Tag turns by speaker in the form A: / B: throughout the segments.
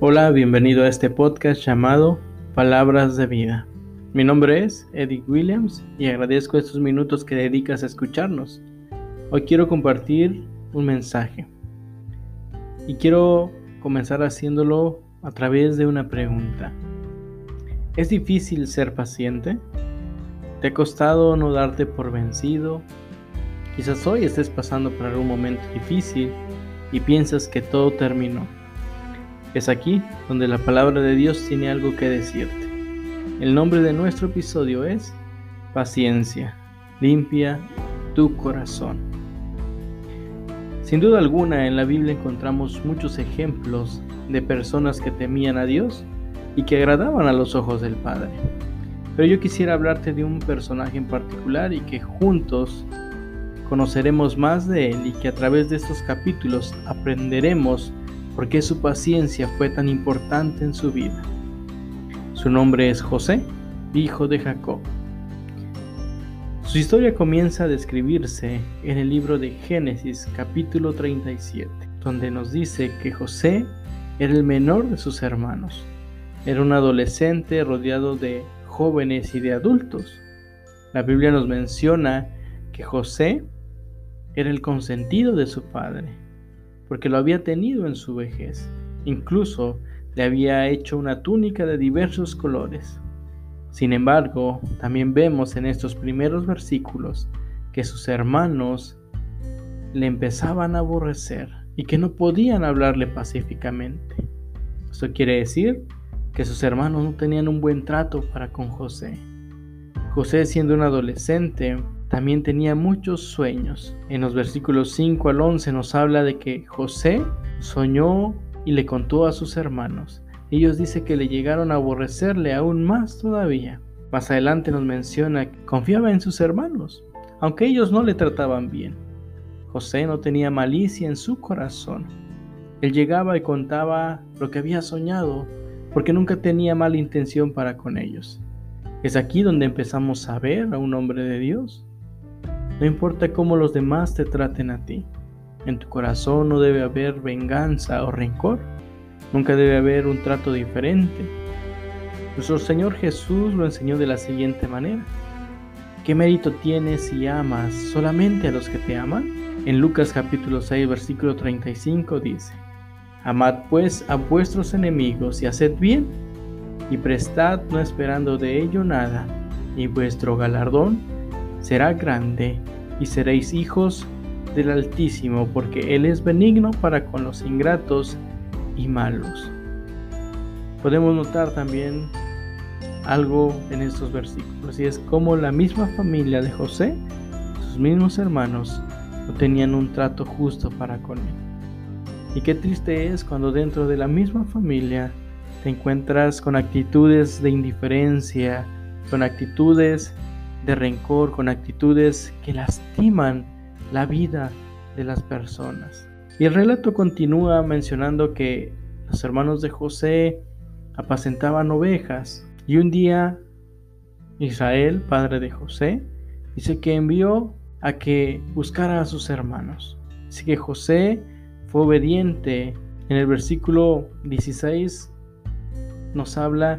A: Hola, bienvenido a este podcast llamado Palabras de Vida. Mi nombre es Eddie Williams y agradezco estos minutos que dedicas a escucharnos. Hoy quiero compartir un mensaje y quiero comenzar haciéndolo a través de una pregunta. ¿Es difícil ser paciente? ¿Te ha costado no darte por vencido? Quizás hoy estés pasando por algún momento difícil y piensas que todo terminó es aquí donde la palabra de Dios tiene algo que decirte. El nombre de nuestro episodio es Paciencia, limpia tu corazón. Sin duda alguna en la Biblia encontramos muchos ejemplos de personas que temían a Dios y que agradaban a los ojos del Padre. Pero yo quisiera hablarte de un personaje en particular y que juntos conoceremos más de él y que a través de estos capítulos aprenderemos por qué su paciencia fue tan importante en su vida. Su nombre es José, hijo de Jacob. Su historia comienza a describirse en el libro de Génesis capítulo 37, donde nos dice que José era el menor de sus hermanos. Era un adolescente rodeado de jóvenes y de adultos. La Biblia nos menciona que José era el consentido de su padre porque lo había tenido en su vejez. Incluso le había hecho una túnica de diversos colores. Sin embargo, también vemos en estos primeros versículos que sus hermanos le empezaban a aborrecer y que no podían hablarle pacíficamente. Esto quiere decir que sus hermanos no tenían un buen trato para con José. José siendo un adolescente también tenía muchos sueños. En los versículos 5 al 11 nos habla de que José soñó y le contó a sus hermanos. Ellos dicen que le llegaron a aborrecerle aún más todavía. Más adelante nos menciona que confiaba en sus hermanos, aunque ellos no le trataban bien. José no tenía malicia en su corazón. Él llegaba y contaba lo que había soñado, porque nunca tenía mala intención para con ellos. Es aquí donde empezamos a ver a un hombre de Dios no importa cómo los demás te traten a ti. En tu corazón no debe haber venganza o rencor. Nunca debe haber un trato diferente. Nuestro Señor Jesús lo enseñó de la siguiente manera. ¿Qué mérito tienes si amas solamente a los que te aman? En Lucas capítulo 6 versículo 35 dice, Amad pues a vuestros enemigos y haced bien, y prestad no esperando de ello nada, y vuestro galardón será grande y seréis hijos del Altísimo, porque Él es benigno para con los ingratos y malos. Podemos notar también algo en estos versículos, y es como la misma familia de José, sus mismos hermanos, no tenían un trato justo para con él. Y qué triste es cuando dentro de la misma familia te encuentras con actitudes de indiferencia, con actitudes de rencor, con actitudes que lastiman la vida de las personas. Y el relato continúa mencionando que los hermanos de José apacentaban ovejas y un día Israel, padre de José, dice que envió a que buscara a sus hermanos. Así que José fue obediente. En el versículo 16 nos habla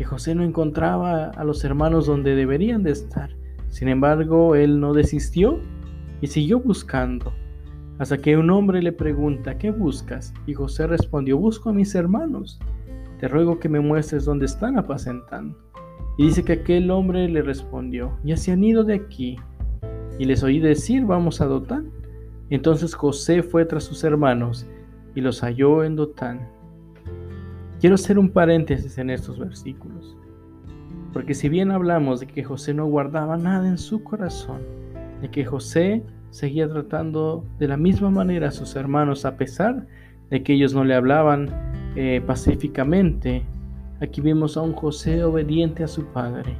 A: que José no encontraba a los hermanos donde deberían de estar. Sin embargo, él no desistió y siguió buscando, hasta que un hombre le pregunta, ¿qué buscas? Y José respondió, busco a mis hermanos. Te ruego que me muestres dónde están apacentando. Y dice que aquel hombre le respondió, ya se han ido de aquí. Y les oí decir, vamos a Dotán. Entonces José fue tras sus hermanos y los halló en Dotán. Quiero hacer un paréntesis en estos versículos, porque si bien hablamos de que José no guardaba nada en su corazón, de que José seguía tratando de la misma manera a sus hermanos a pesar de que ellos no le hablaban eh, pacíficamente, aquí vemos a un José obediente a su padre.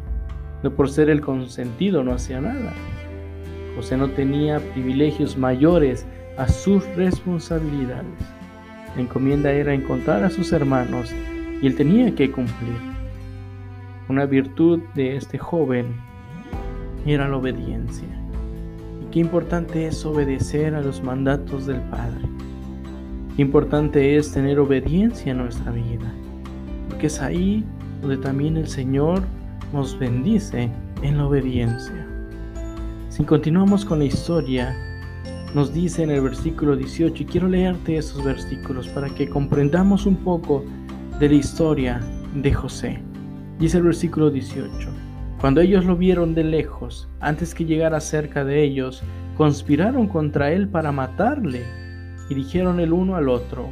A: No por ser el consentido no hacía nada. José no tenía privilegios mayores a sus responsabilidades. La encomienda era encontrar a sus hermanos y él tenía que cumplir. Una virtud de este joven era la obediencia. Y qué importante es obedecer a los mandatos del Padre. Qué importante es tener obediencia en nuestra vida, porque es ahí donde también el Señor nos bendice en la obediencia. Si continuamos con la historia, nos dice en el versículo 18, y quiero leerte esos versículos para que comprendamos un poco de la historia de José. Dice el versículo 18, cuando ellos lo vieron de lejos, antes que llegara cerca de ellos, conspiraron contra él para matarle, y dijeron el uno al otro,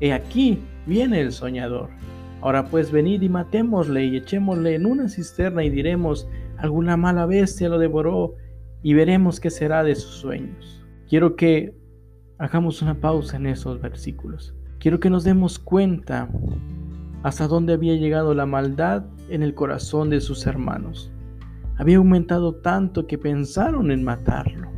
A: He aquí viene el soñador. Ahora pues venid y matémosle y echémosle en una cisterna y diremos, alguna mala bestia lo devoró y veremos qué será de sus sueños. Quiero que hagamos una pausa en esos versículos. Quiero que nos demos cuenta hasta dónde había llegado la maldad en el corazón de sus hermanos. Había aumentado tanto que pensaron en matarlo.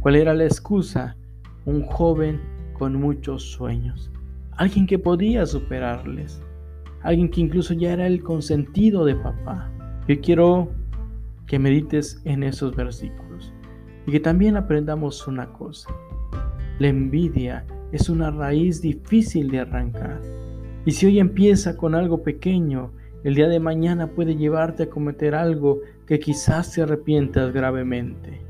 A: ¿Cuál era la excusa? Un joven con muchos sueños. Alguien que podía superarles. Alguien que incluso ya era el consentido de papá. Yo quiero que medites en esos versículos y que también aprendamos una cosa. La envidia es una raíz difícil de arrancar. Y si hoy empieza con algo pequeño, el día de mañana puede llevarte a cometer algo que quizás te arrepientas gravemente.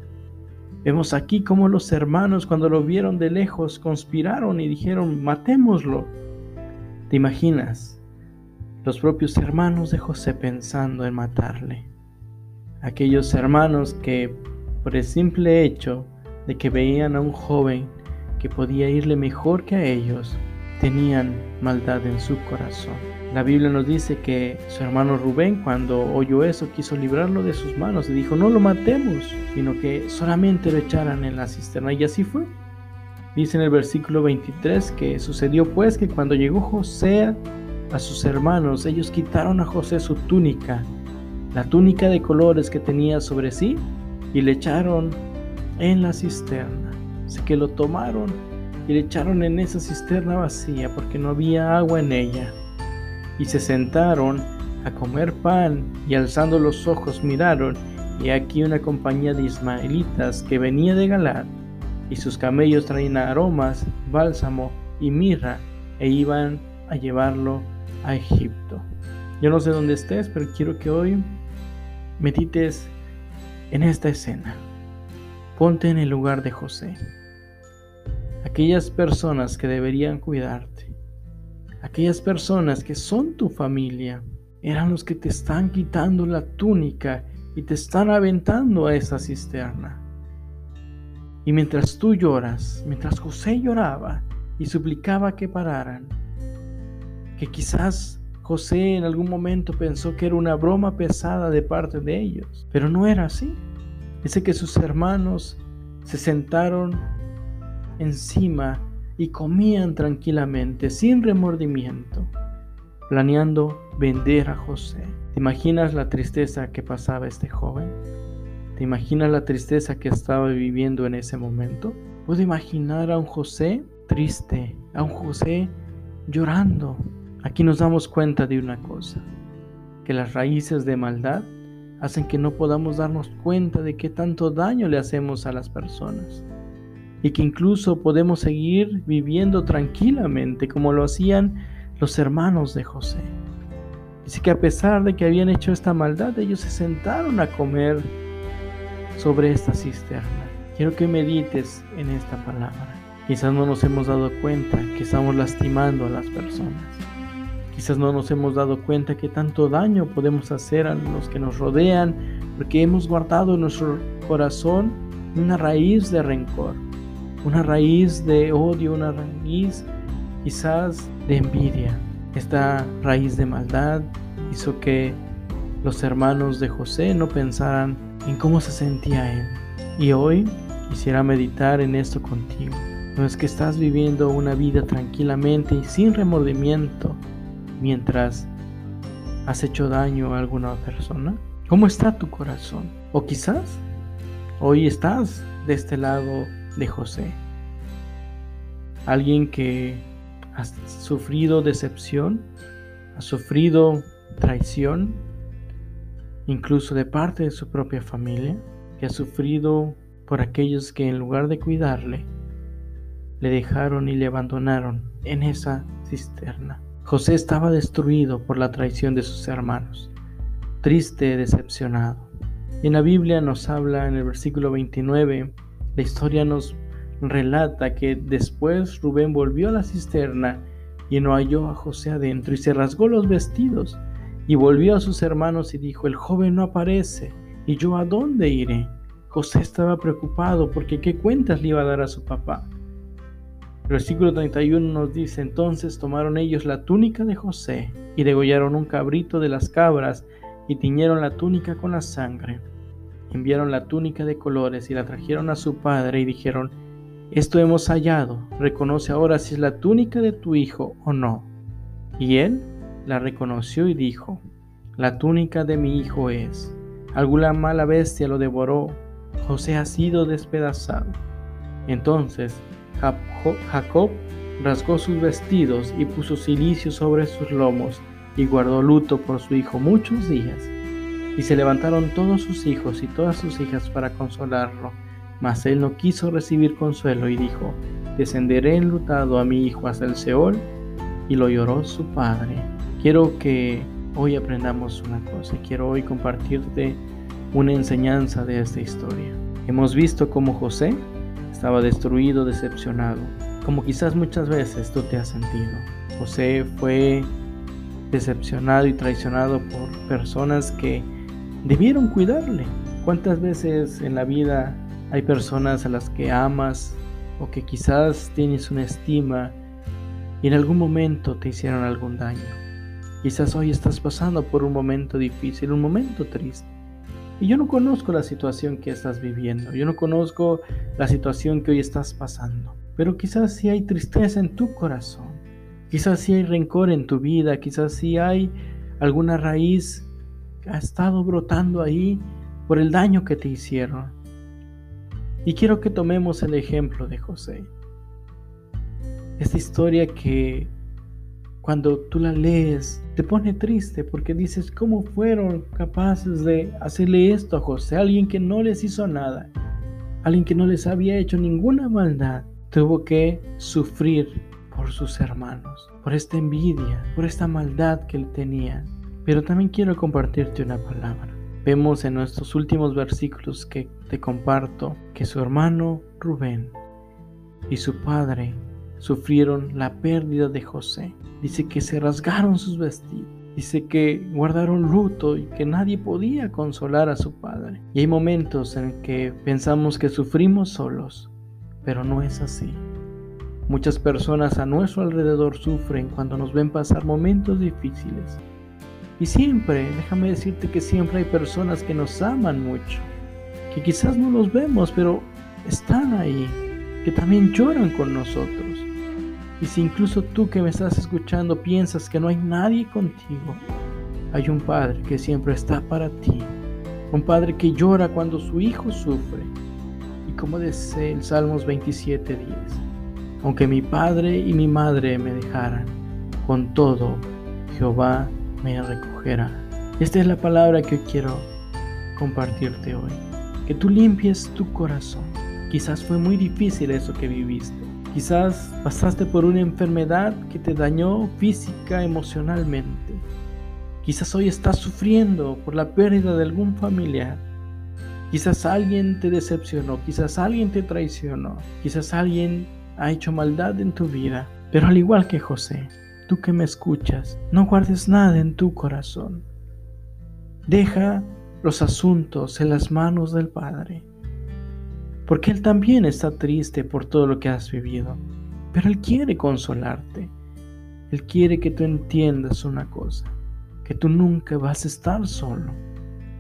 A: Vemos aquí cómo los hermanos cuando lo vieron de lejos conspiraron y dijeron, matémoslo. ¿Te imaginas? Los propios hermanos de José pensando en matarle. Aquellos hermanos que por el simple hecho de que veían a un joven que podía irle mejor que a ellos, tenían maldad en su corazón. La Biblia nos dice que su hermano Rubén cuando oyó eso quiso librarlo de sus manos y dijo no lo matemos, sino que solamente lo echaran en la cisterna y así fue. Dice en el versículo 23 que sucedió pues que cuando llegó José a sus hermanos, ellos quitaron a José su túnica, la túnica de colores que tenía sobre sí, y le echaron en la cisterna. Así que lo tomaron y le echaron en esa cisterna vacía porque no había agua en ella. Y se sentaron a comer pan y alzando los ojos miraron y aquí una compañía de ismaelitas que venía de Galar y sus camellos traían aromas, bálsamo y mirra e iban a llevarlo a Egipto. Yo no sé dónde estés, pero quiero que hoy medites en esta escena. Ponte en el lugar de José aquellas personas que deberían cuidarte, aquellas personas que son tu familia, eran los que te están quitando la túnica y te están aventando a esa cisterna. Y mientras tú lloras, mientras José lloraba y suplicaba que pararan, que quizás José en algún momento pensó que era una broma pesada de parte de ellos, pero no era así. Dice que sus hermanos se sentaron encima y comían tranquilamente, sin remordimiento, planeando vender a José. ¿Te imaginas la tristeza que pasaba este joven? ¿Te imaginas la tristeza que estaba viviendo en ese momento? Puedo imaginar a un José triste, a un José llorando. Aquí nos damos cuenta de una cosa, que las raíces de maldad hacen que no podamos darnos cuenta de qué tanto daño le hacemos a las personas y que incluso podemos seguir viviendo tranquilamente como lo hacían los hermanos de José. Dice que a pesar de que habían hecho esta maldad, ellos se sentaron a comer sobre esta cisterna. Quiero que medites en esta palabra. Quizás no nos hemos dado cuenta que estamos lastimando a las personas. Quizás no nos hemos dado cuenta que tanto daño podemos hacer a los que nos rodean porque hemos guardado en nuestro corazón una raíz de rencor una raíz de odio, una raíz quizás de envidia. Esta raíz de maldad hizo que los hermanos de José no pensaran en cómo se sentía él. Y hoy quisiera meditar en esto contigo. No es que estás viviendo una vida tranquilamente y sin remordimiento mientras has hecho daño a alguna persona. ¿Cómo está tu corazón? O quizás hoy estás de este lado de José. Alguien que ha sufrido decepción, ha sufrido traición, incluso de parte de su propia familia, que ha sufrido por aquellos que en lugar de cuidarle, le dejaron y le abandonaron en esa cisterna. José estaba destruido por la traición de sus hermanos, triste, decepcionado. Y en la Biblia nos habla en el versículo 29, la historia nos relata que después Rubén volvió a la cisterna y no halló a José adentro y se rasgó los vestidos y volvió a sus hermanos y dijo, el joven no aparece, ¿y yo a dónde iré? José estaba preocupado porque qué cuentas le iba a dar a su papá. Versículo 31 nos dice, entonces tomaron ellos la túnica de José y degollaron un cabrito de las cabras y tiñeron la túnica con la sangre. Enviaron la túnica de colores y la trajeron a su padre y dijeron, esto hemos hallado, reconoce ahora si es la túnica de tu hijo o no. Y él la reconoció y dijo, la túnica de mi hijo es. Alguna mala bestia lo devoró, José ha sido despedazado. Entonces Jacob rasgó sus vestidos y puso silicio sobre sus lomos y guardó luto por su hijo muchos días. Y se levantaron todos sus hijos y todas sus hijas para consolarlo mas él no quiso recibir consuelo y dijo, descenderé enlutado a mi hijo hasta el Seol, y lo lloró su padre. Quiero que hoy aprendamos una cosa, quiero hoy compartirte una enseñanza de esta historia. Hemos visto cómo José estaba destruido, decepcionado, como quizás muchas veces tú te has sentido. José fue decepcionado y traicionado por personas que debieron cuidarle. ¿Cuántas veces en la vida hay personas a las que amas o que quizás tienes una estima y en algún momento te hicieron algún daño. Quizás hoy estás pasando por un momento difícil, un momento triste. Y yo no conozco la situación que estás viviendo, yo no conozco la situación que hoy estás pasando, pero quizás sí hay tristeza en tu corazón, quizás sí hay rencor en tu vida, quizás sí hay alguna raíz que ha estado brotando ahí por el daño que te hicieron. Y quiero que tomemos el ejemplo de José. Esta historia que cuando tú la lees te pone triste porque dices, ¿cómo fueron capaces de hacerle esto a José? Alguien que no les hizo nada, alguien que no les había hecho ninguna maldad, tuvo que sufrir por sus hermanos, por esta envidia, por esta maldad que él tenía. Pero también quiero compartirte una palabra. Vemos en nuestros últimos versículos que te comparto que su hermano Rubén y su padre sufrieron la pérdida de José. Dice que se rasgaron sus vestidos. Dice que guardaron luto y que nadie podía consolar a su padre. Y hay momentos en que pensamos que sufrimos solos, pero no es así. Muchas personas a nuestro alrededor sufren cuando nos ven pasar momentos difíciles y siempre, déjame decirte que siempre hay personas que nos aman mucho, que quizás no los vemos, pero están ahí, que también lloran con nosotros. Y si incluso tú que me estás escuchando piensas que no hay nadie contigo, hay un Padre que siempre está para ti, un Padre que llora cuando su Hijo sufre. Y como dice el Salmos 27.10, aunque mi Padre y mi Madre me dejaran, con todo Jehová me recogerá. Esta es la palabra que quiero compartirte hoy. Que tú limpies tu corazón. Quizás fue muy difícil eso que viviste. Quizás pasaste por una enfermedad que te dañó física, emocionalmente. Quizás hoy estás sufriendo por la pérdida de algún familiar. Quizás alguien te decepcionó, quizás alguien te traicionó, quizás alguien ha hecho maldad en tu vida. Pero al igual que José, tú que me escuchas, no guardes nada en tu corazón. Deja los asuntos en las manos del Padre, porque Él también está triste por todo lo que has vivido, pero Él quiere consolarte. Él quiere que tú entiendas una cosa, que tú nunca vas a estar solo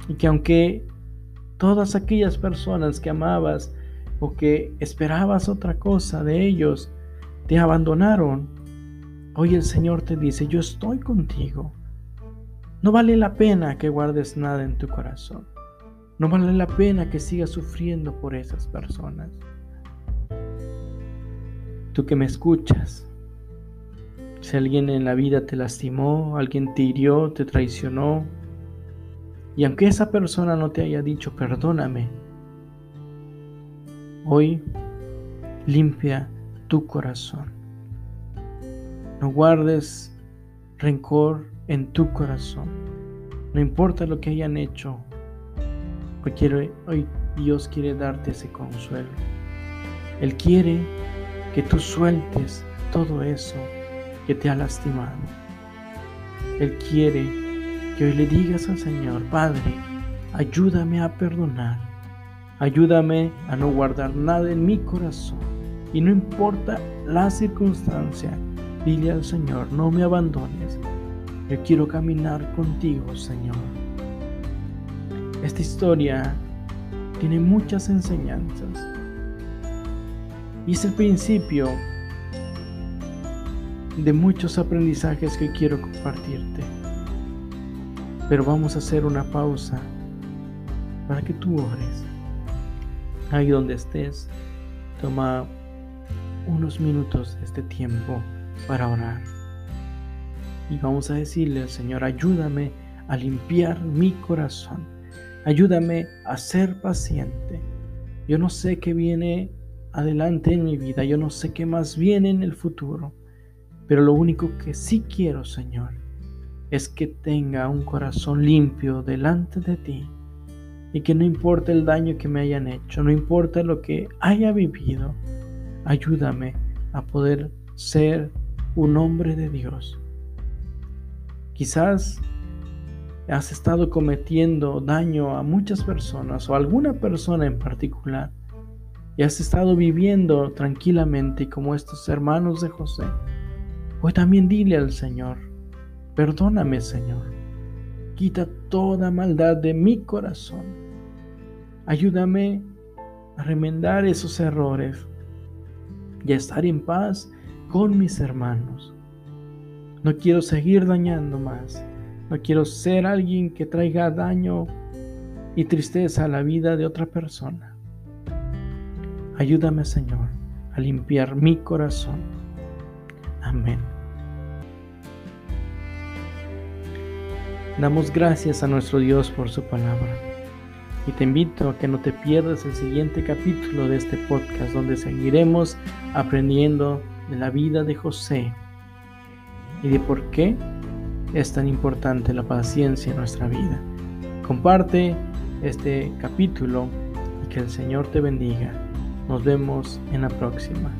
A: y que aunque todas aquellas personas que amabas o que esperabas otra cosa de ellos te abandonaron, Hoy el Señor te dice, yo estoy contigo. No vale la pena que guardes nada en tu corazón. No vale la pena que sigas sufriendo por esas personas. Tú que me escuchas, si alguien en la vida te lastimó, alguien te hirió, te traicionó, y aunque esa persona no te haya dicho perdóname, hoy limpia tu corazón. No guardes rencor en tu corazón. No importa lo que hayan hecho. Hoy, hoy Dios quiere darte ese consuelo. Él quiere que tú sueltes todo eso que te ha lastimado. Él quiere que hoy le digas al Señor, Padre, ayúdame a perdonar. Ayúdame a no guardar nada en mi corazón. Y no importa la circunstancia, dile al Señor, no me abandones. Yo quiero caminar contigo, Señor. Esta historia tiene muchas enseñanzas. Y es el principio de muchos aprendizajes que quiero compartirte. Pero vamos a hacer una pausa para que tú ores. Ahí donde estés, toma unos minutos de este tiempo para orar. Y vamos a decirle al Señor, ayúdame a limpiar mi corazón. Ayúdame a ser paciente. Yo no sé qué viene adelante en mi vida. Yo no sé qué más viene en el futuro. Pero lo único que sí quiero, Señor, es que tenga un corazón limpio delante de ti. Y que no importa el daño que me hayan hecho, no importa lo que haya vivido, ayúdame a poder ser un hombre de Dios. Quizás has estado cometiendo daño a muchas personas o a alguna persona en particular y has estado viviendo tranquilamente como estos hermanos de José, hoy también dile al Señor, perdóname Señor, quita toda maldad de mi corazón, ayúdame a remendar esos errores y a estar en paz con mis hermanos. No quiero seguir dañando más. No quiero ser alguien que traiga daño y tristeza a la vida de otra persona. Ayúdame, Señor, a limpiar mi corazón. Amén. Damos gracias a nuestro Dios por su palabra. Y te invito a que no te pierdas el siguiente capítulo de este podcast donde seguiremos aprendiendo de la vida de José y de por qué es tan importante la paciencia en nuestra vida. Comparte este capítulo y que el Señor te bendiga. Nos vemos en la próxima.